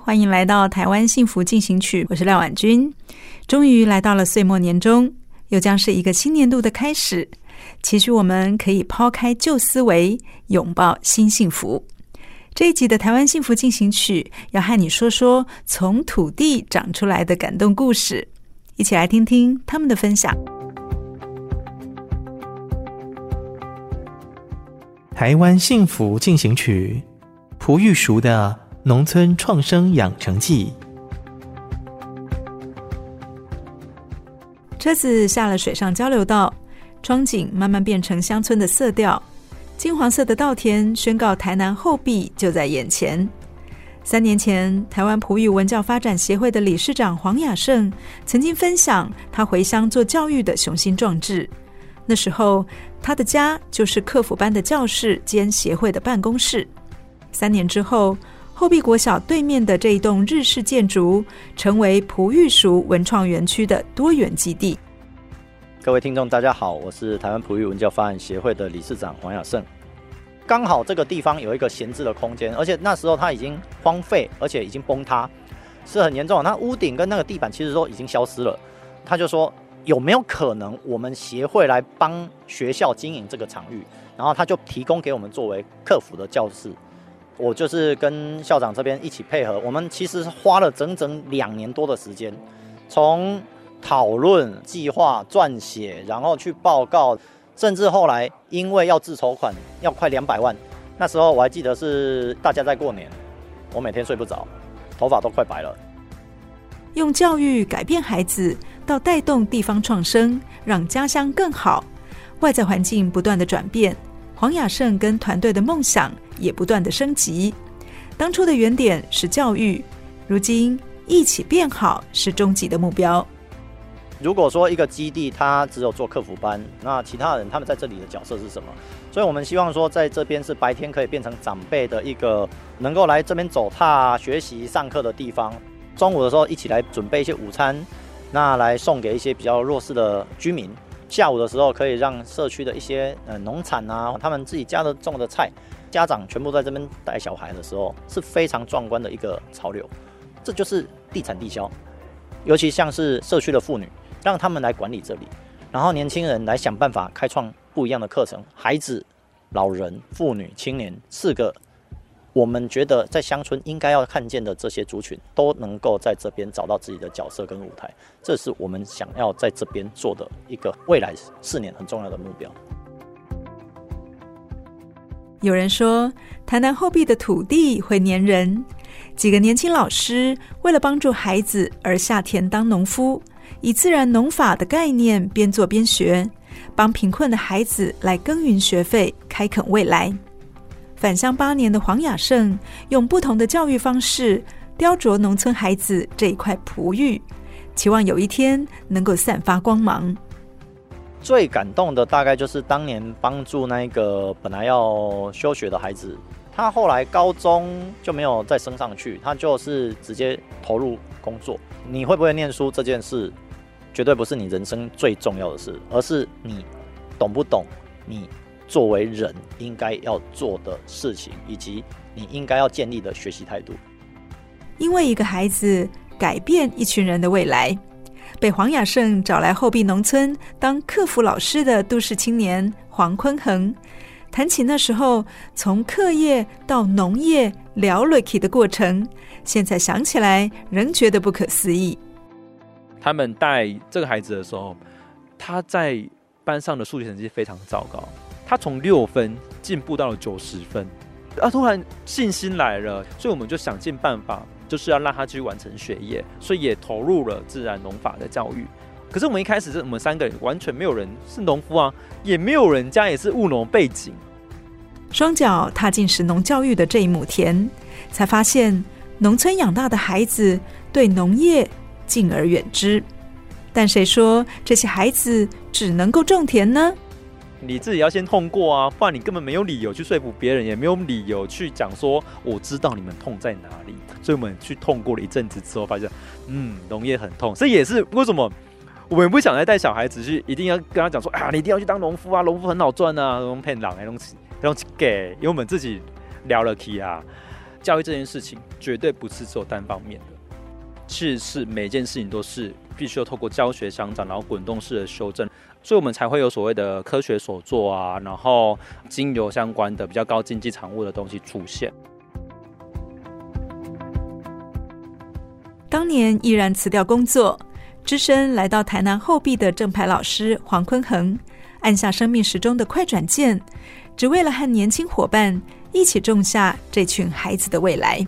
欢迎来到台湾幸福进行曲，我是廖婉君。终于来到了岁末年终，又将是一个新年度的开始。期许我们可以抛开旧思维，拥抱新幸福。这一集的台湾幸福进行曲，要和你说说从土地长出来的感动故事，一起来听听他们的分享。台湾幸福进行曲，蒲玉淑的。农村创生养成记。车子下了水上交流道，窗景慢慢变成乡村的色调。金黄色的稻田宣告台南后壁就在眼前。三年前，台湾普语文教发展协会的理事长黄雅胜曾经分享他回乡做教育的雄心壮志。那时候，他的家就是课辅班的教室兼协会的办公室。三年之后，后壁国小对面的这一栋日式建筑，成为蒲玉淑文创园区的多元基地。各位听众，大家好，我是台湾璞玉文教发展协会的理事长黄雅胜。刚好这个地方有一个闲置的空间，而且那时候它已经荒废，而且已经崩塌，是很严重。那屋顶跟那个地板其实都已经消失了。他就说有没有可能我们协会来帮学校经营这个场域，然后他就提供给我们作为客服的教室。我就是跟校长这边一起配合，我们其实花了整整两年多的时间，从讨论、计划、撰写，然后去报告，甚至后来因为要自筹款，要快两百万，那时候我还记得是大家在过年，我每天睡不着，头发都快白了。用教育改变孩子，到带动地方创生，让家乡更好，外在环境不断的转变。黄雅胜跟团队的梦想也不断的升级。当初的原点是教育，如今一起变好是终极的目标。如果说一个基地它只有做客服班，那其他人他们在这里的角色是什么？所以我们希望说在这边是白天可以变成长辈的一个能够来这边走踏、学习、上课的地方。中午的时候一起来准备一些午餐，那来送给一些比较弱势的居民。下午的时候，可以让社区的一些呃农产啊，他们自己家的种的菜，家长全部在这边带小孩的时候，是非常壮观的一个潮流。这就是地产地销，尤其像是社区的妇女，让他们来管理这里，然后年轻人来想办法开创不一样的课程，孩子、老人、妇女、青年四个。我们觉得在乡村应该要看见的这些族群，都能够在这边找到自己的角色跟舞台，这是我们想要在这边做的一个未来四年很重要的目标。有人说，台南后壁的土地会黏人。几个年轻老师为了帮助孩子而下田当农夫，以自然农法的概念边做边学，帮贫困的孩子来耕耘学费，开垦未来。返乡八年的黄雅胜，用不同的教育方式雕琢农村孩子这一块璞玉，期望有一天能够散发光芒。最感动的大概就是当年帮助那个本来要休学的孩子，他后来高中就没有再升上去，他就是直接投入工作。你会不会念书这件事，绝对不是你人生最重要的事，而是你懂不懂你。作为人应该要做的事情，以及你应该要建立的学习态度。因为一个孩子改变一群人的未来，被黄雅胜找来后壁农村当客服老师的都市青年黄坤恒，谈起那时候从课业到农业聊 Lucky 的过程，现在想起来仍觉得不可思议。他们带这个孩子的时候，他在班上的数学成绩非常糟糕，他从六分进步到了九十分，啊，突然信心来了，所以我们就想尽办法，就是要让他去完成学业，所以也投入了自然农法的教育。可是我们一开始是我们三个人完全没有人是农夫啊，也没有人家也是务农背景。双脚踏进食农教育的这一亩田，才发现农村养大的孩子对农业敬而远之。但谁说这些孩子只能够种田呢？你自己要先痛过啊，不然你根本没有理由去说服别人，也没有理由去讲说我知道你们痛在哪里。所以我们去痛过了一阵子之后，发现嗯，农业很痛。这也是为什么。我们不想再带小孩子去，一定要跟他讲说啊，你一定要去当农夫啊，农夫很好赚啊，农骗狼哎，东西东西给，因为我们自己聊了题啊，教育这件事情绝对不是只有单方面的，其实是每件事情都是必须要透过教学相长，然后滚动式的修正，所以我们才会有所谓的科学所作啊，然后精油相关的比较高经济产物的东西出现。当年毅然辞掉工作。只身来到台南后壁的正牌老师黄坤恒，按下生命时钟的快转键，只为了和年轻伙伴一起种下这群孩子的未来。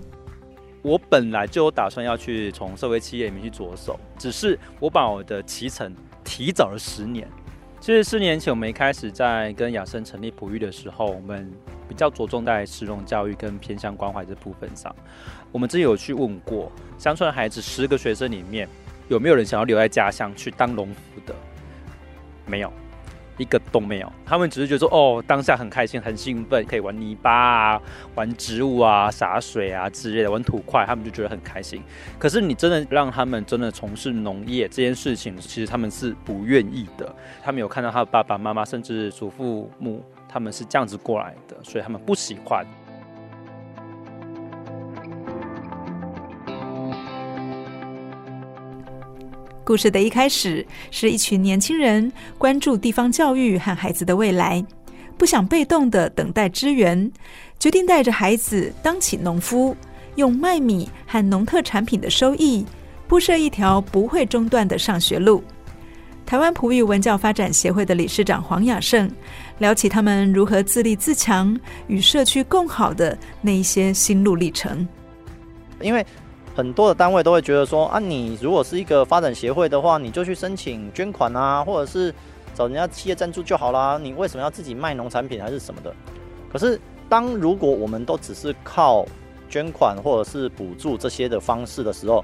我本来就有打算要去从社会企业里面去着手，只是我把我的骑程提早了十年。其实四年前我们一开始在跟亚生成立哺育的时候，我们比较着重在适农教育跟偏向关怀这部分上。我们之前有去问过乡村的孩子，十个学生里面。有没有人想要留在家乡去当农夫的？没有，一个都没有。他们只是觉得说，哦，当下很开心、很兴奋，可以玩泥巴啊、玩植物啊、洒水啊之类的，玩土块，他们就觉得很开心。可是你真的让他们真的从事农业这件事情，其实他们是不愿意的。他们有看到他的爸爸妈妈，甚至祖父母，他们是这样子过来的，所以他们不喜欢。故事的一开始是一群年轻人关注地方教育和孩子的未来，不想被动的等待支援，决定带着孩子当起农夫，用卖米和农特产品的收益铺设一条不会中断的上学路。台湾普语文教发展协会的理事长黄雅胜聊起他们如何自立自强、与社区共好的那一些心路历程，因为。很多的单位都会觉得说啊，你如果是一个发展协会的话，你就去申请捐款啊，或者是找人家企业赞助就好啦。你为什么要自己卖农产品还是什么的？可是，当如果我们都只是靠捐款或者是补助这些的方式的时候，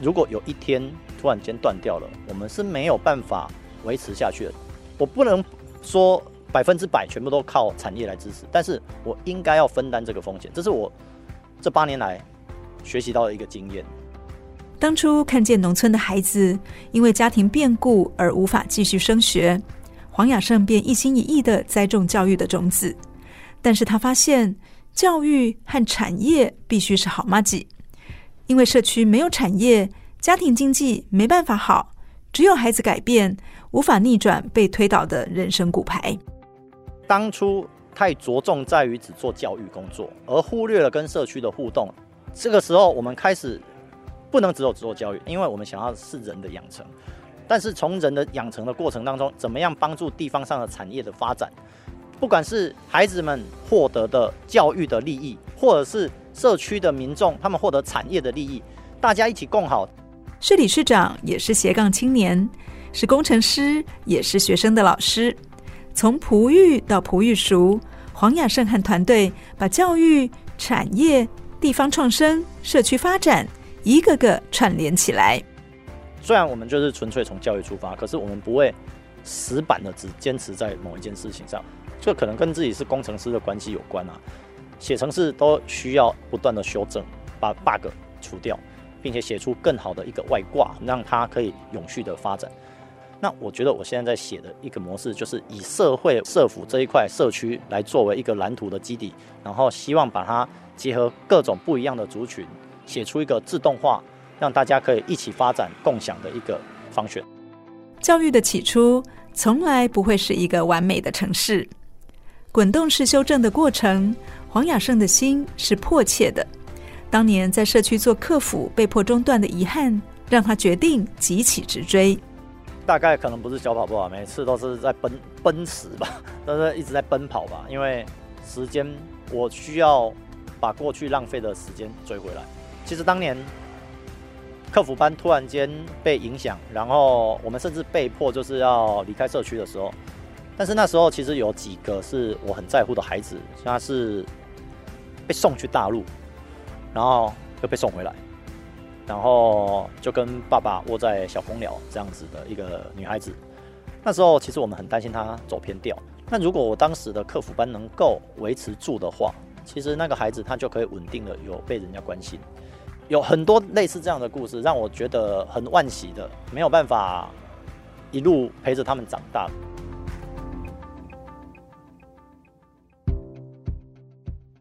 如果有一天突然间断掉了，我们是没有办法维持下去的。我不能说百分之百全部都靠产业来支持，但是我应该要分担这个风险。这是我这八年来。学习到了一个经验。当初看见农村的孩子因为家庭变故而无法继续升学，黄雅胜便一心一意的栽种教育的种子。但是他发现教育和产业必须是好妈吉，因为社区没有产业，家庭经济没办法好，只有孩子改变，无法逆转被推倒的人生骨牌。当初太着重在于只做教育工作，而忽略了跟社区的互动。这个时候，我们开始不能只有只做教育，因为我们想要是人的养成。但是从人的养成的过程当中，怎么样帮助地方上的产业的发展？不管是孩子们获得的教育的利益，或者是社区的民众他们获得产业的利益，大家一起共好。是理事长，也是斜杠青年，是工程师，也是学生的老师。从璞玉到璞玉熟，黄雅胜和团队把教育产业。地方创生、社区发展，一个个串联起来。虽然我们就是纯粹从教育出发，可是我们不会死板的只坚持在某一件事情上。这可能跟自己是工程师的关系有关啊。写程式都需要不断的修正，把 bug 除掉，并且写出更好的一个外挂，让它可以永续的发展。那我觉得我现在在写的一个模式，就是以社会社福这一块社区来作为一个蓝图的基底，然后希望把它。结合各种不一样的族群，写出一个自动化，让大家可以一起发展、共享的一个方选。教育的起初从来不会是一个完美的城市，滚动式修正的过程。黄雅胜的心是迫切的。当年在社区做客服被迫中断的遗憾，让他决定急起直追。大概可能不是小跑步啊，每次都是在奔奔驰吧，都是一直在奔跑吧，因为时间我需要把过去浪费的时间追回来。其实当年客服班突然间被影响，然后我们甚至被迫就是要离开社区的时候，但是那时候其实有几个是我很在乎的孩子，他是被送去大陆，然后又被送回来。然后就跟爸爸窝在小公寮这样子的一个女孩子，那时候其实我们很担心她走偏掉。那如果我当时的客服班能够维持住的话，其实那个孩子他就可以稳定的有被人家关心。有很多类似这样的故事，让我觉得很惋惜的，没有办法一路陪着他们长大。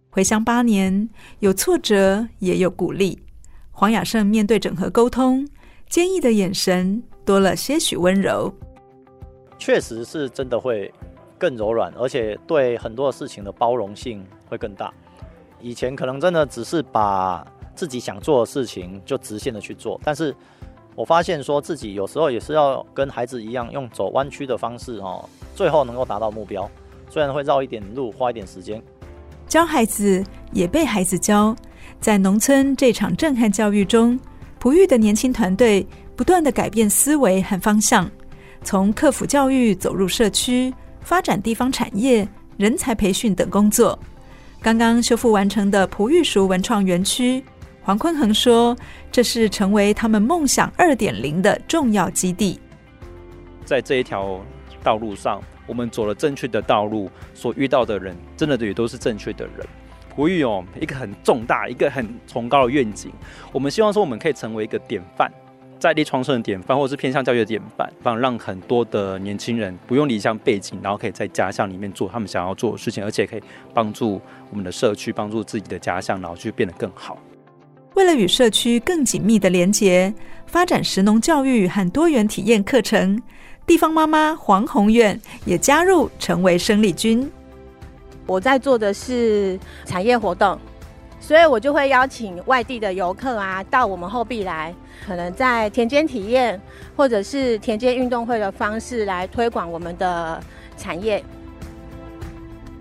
回乡八年，有挫折，也有鼓励。黄雅胜面对整合沟通，坚毅的眼神多了些许温柔。确实是真的会更柔软，而且对很多事情的包容性会更大。以前可能真的只是把自己想做的事情就直线的去做，但是我发现说自己有时候也是要跟孩子一样，用走弯曲的方式哦，最后能够达到目标。虽然会绕一点路，花一点时间，教孩子也被孩子教。在农村这场震撼教育中，璞玉的年轻团队不断地改变思维和方向，从克服教育走入社区，发展地方产业、人才培训等工作。刚刚修复完成的璞玉熟文创园区，黄坤恒说：“这是成为他们梦想二点零的重要基地。”在这一条道路上，我们走了正确的道路，所遇到的人，真的也都是正确的人。璞玉哦，一个很重大、一个很崇高的愿景。我们希望说，我们可以成为一个典范，在地创生的典范，或者是偏向教育的典范，让让很多的年轻人不用离乡背景，然后可以在家乡里面做他们想要做的事情，而且可以帮助我们的社区，帮助自己的家乡，然后去变得更好。为了与社区更紧密的连结，发展食农教育和多元体验课程，地方妈妈黄宏远也加入，成为生力军。我在做的是产业活动，所以我就会邀请外地的游客啊到我们后壁来，可能在田间体验或者是田间运动会的方式来推广我们的产业。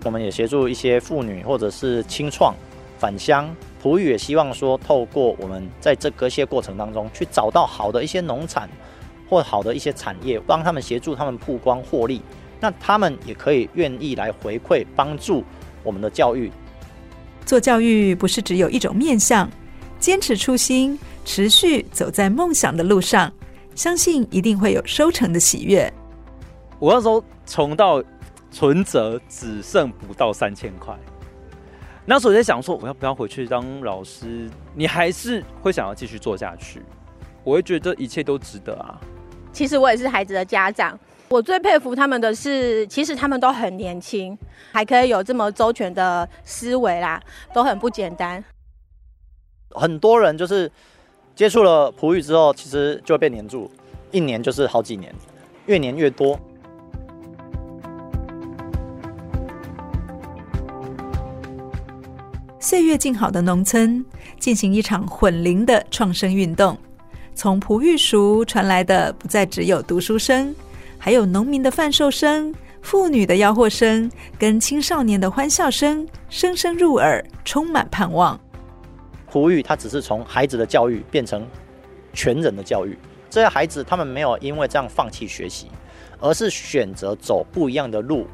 我们也协助一些妇女或者是青创返乡，璞玉也希望说，透过我们在这割些过程当中去找到好的一些农产或好的一些产业，帮他们协助他们曝光获利。那他们也可以愿意来回馈帮助我们的教育。做教育不是只有一种面向，坚持初心，持续走在梦想的路上，相信一定会有收成的喜悦。我那时候穷到存折只剩不到三千块，那时候我在想说，我要不要回去当老师？你还是会想要继续做下去？我会觉得一切都值得啊。其实我也是孩子的家长。我最佩服他们的是，其实他们都很年轻，还可以有这么周全的思维啦，都很不简单。很多人就是接触了璞玉之后，其实就会被黏住，一年就是好几年，越黏越多。岁月静好的农村，进行一场混龄的创生运动，从璞玉熟传来的不再只有读书声。还有农民的贩售声、妇女的吆喝声，跟青少年的欢笑声，声声入耳，充满盼望。璞玉它只是从孩子的教育变成全人的教育，这些孩子他们没有因为这样放弃学习，而是选择走不一样的路。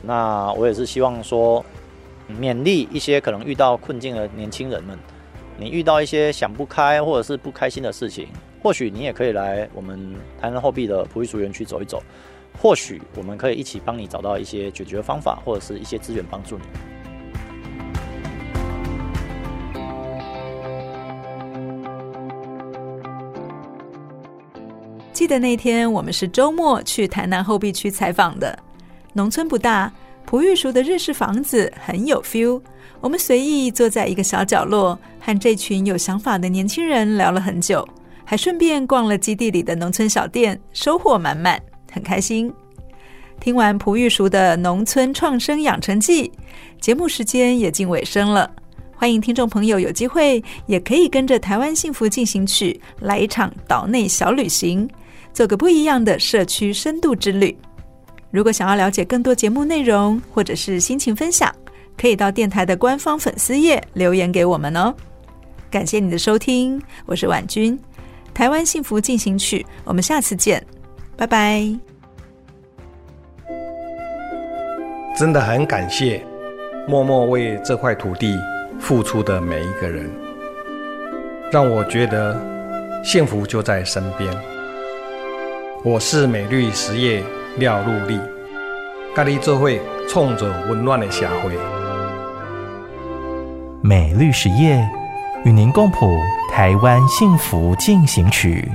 那我也是希望说，勉励一些可能遇到困境的年轻人们，你遇到一些想不开或者是不开心的事情。或许你也可以来我们台南后壁的璞玉淑园区走一走，或许我们可以一起帮你找到一些解决方法，或者是一些资源帮助你。记得那天我们是周末去台南后壁区采访的，农村不大，璞玉淑的日式房子很有 feel。我们随意坐在一个小角落，和这群有想法的年轻人聊了很久。还顺便逛了基地里的农村小店，收获满满，很开心。听完蒲玉淑的农村创生养成记，节目时间也近尾声了。欢迎听众朋友有机会也可以跟着台湾幸福进行曲来一场岛内小旅行，做个不一样的社区深度之旅。如果想要了解更多节目内容或者是心情分享，可以到电台的官方粉丝页留言给我们哦。感谢你的收听，我是婉君，台湾幸福进行曲，我们下次见，拜拜。真的很感谢默默为这块土地付出的每一个人，让我觉得幸福就在身边。我是美绿实业廖陆立，咖喱做会冲着温暖的社会。美绿实业与您共谱台湾幸福进行曲。